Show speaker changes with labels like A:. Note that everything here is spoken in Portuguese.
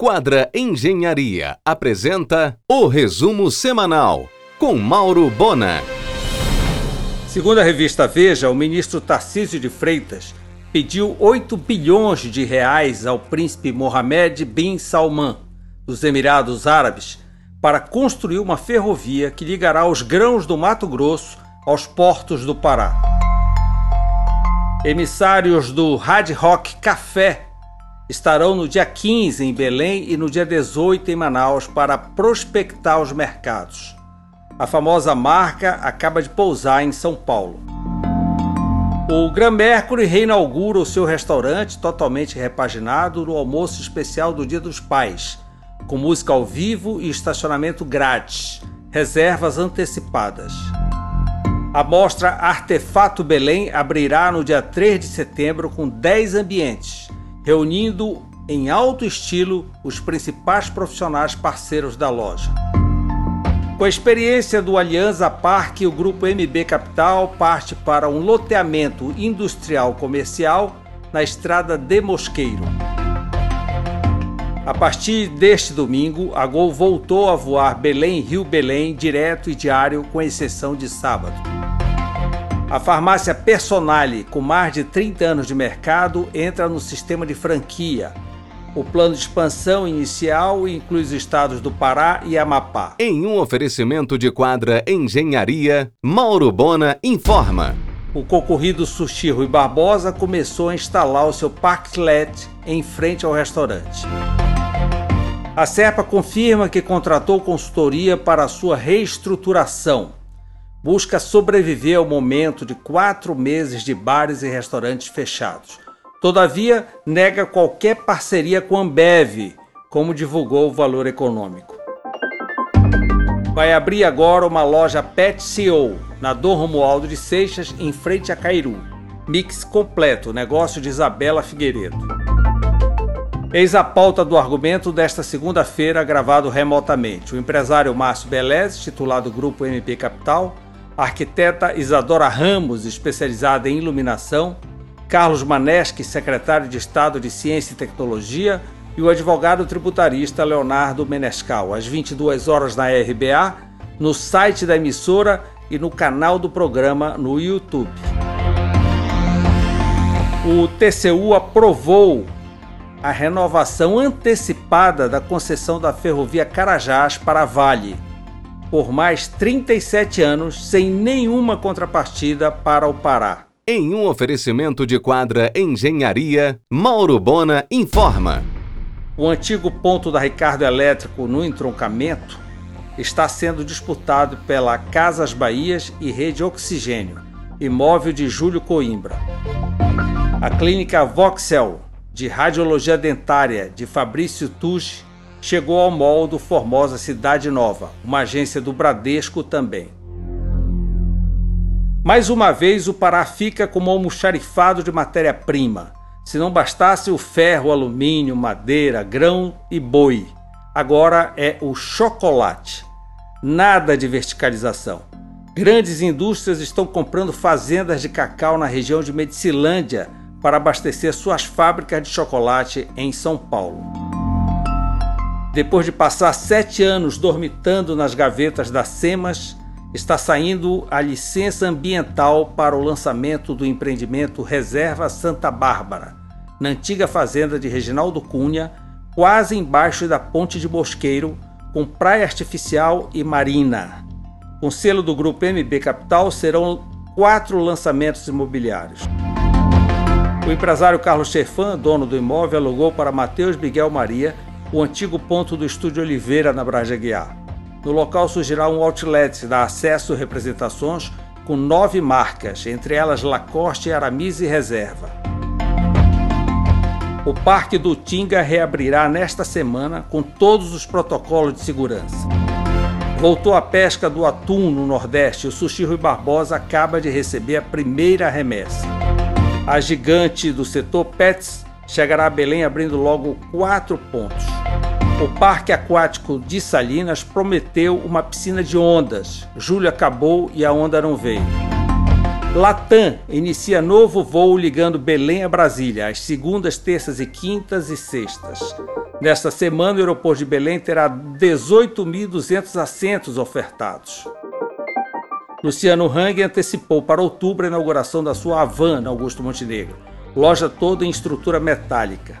A: Quadra Engenharia apresenta o resumo semanal com Mauro Bona.
B: Segundo a revista Veja, o ministro Tarcísio de Freitas pediu 8 bilhões de reais ao príncipe Mohammed bin Salman dos Emirados Árabes para construir uma ferrovia que ligará os grãos do Mato Grosso aos portos do Pará. Emissários do Hard Rock Café estarão no dia 15 em Belém e no dia 18 em Manaus para prospectar os mercados. A famosa marca acaba de pousar em São Paulo. O Gran Mercury reinaugura o seu restaurante totalmente repaginado no almoço especial do Dia dos Pais, com música ao vivo e estacionamento grátis, reservas antecipadas. A mostra Artefato Belém abrirá no dia 3 de setembro com 10 ambientes, reunindo em alto estilo os principais profissionais parceiros da loja. Com a experiência do Aliança Parque, o grupo MB Capital parte para um loteamento industrial comercial na estrada de Mosqueiro. A partir deste domingo, a Gol voltou a voar Belém-Rio Belém direto e diário, com exceção de sábado. A farmácia Personale, com mais de 30 anos de mercado, entra no sistema de franquia. O plano de expansão inicial inclui os estados do Pará e Amapá.
A: Em um oferecimento de quadra Engenharia, Mauro Bona informa.
B: O concorrido Sushi Rui Barbosa começou a instalar o seu parklet em frente ao restaurante. A Serpa confirma que contratou consultoria para sua reestruturação busca sobreviver ao momento de quatro meses de bares e restaurantes fechados. Todavia, nega qualquer parceria com a Ambev, como divulgou o valor econômico. Vai abrir agora uma loja Pet CEO na Dom Romualdo de Seixas, em frente a Cairu. Mix completo, negócio de Isabela Figueiredo. Eis a pauta do argumento desta segunda-feira, gravado remotamente. O empresário Márcio Belez, titulado Grupo MP Capital, a arquiteta Isadora Ramos, especializada em iluminação, Carlos Maneschi, secretário de Estado de Ciência e Tecnologia, e o advogado tributarista Leonardo Menescal, às 22 horas na RBA, no site da emissora e no canal do programa no YouTube. O TCU aprovou a renovação antecipada da concessão da ferrovia Carajás para a Vale por mais 37 anos sem nenhuma contrapartida para o Pará.
A: Em um oferecimento de quadra Engenharia, Mauro Bona informa.
B: O antigo ponto da Ricardo Elétrico no entroncamento está sendo disputado pela Casas Bahias e Rede Oxigênio, imóvel de Júlio Coimbra. A clínica Voxel, de radiologia dentária de Fabrício Tucci, chegou ao mall do Formosa Cidade Nova, uma agência do Bradesco também. Mais uma vez, o Pará fica como almoxarifado de matéria-prima. Se não bastasse o ferro, alumínio, madeira, grão e boi, agora é o chocolate. Nada de verticalização. Grandes indústrias estão comprando fazendas de cacau na região de Medicilândia para abastecer suas fábricas de chocolate em São Paulo. Depois de passar sete anos dormitando nas gavetas da SEMAS, está saindo a licença ambiental para o lançamento do empreendimento Reserva Santa Bárbara, na antiga fazenda de Reginaldo Cunha, quase embaixo da Ponte de Bosqueiro, com praia artificial e marina. Com selo do grupo MB Capital, serão quatro lançamentos imobiliários. O empresário Carlos Chefan, dono do imóvel, alugou para Matheus Miguel Maria o antigo ponto do Estúdio Oliveira na Braja Guiar. No local surgirá um outlet da acesso representações com nove marcas, entre elas Lacoste, Aramis e Reserva. O Parque do Tinga reabrirá nesta semana com todos os protocolos de segurança. Voltou a pesca do atum no Nordeste o Sushi Rui Barbosa acaba de receber a primeira remessa. A gigante do setor Pets chegará a Belém abrindo logo quatro pontos. O Parque Aquático de Salinas prometeu uma piscina de ondas. Julho acabou e a onda não veio. Latam inicia novo voo ligando Belém a Brasília, às segundas, terças e quintas e sextas. Nesta semana, o aeroporto de Belém terá 18.200 assentos ofertados. Luciano Hang antecipou para outubro a inauguração da sua Havan na Augusto Montenegro, loja toda em estrutura metálica.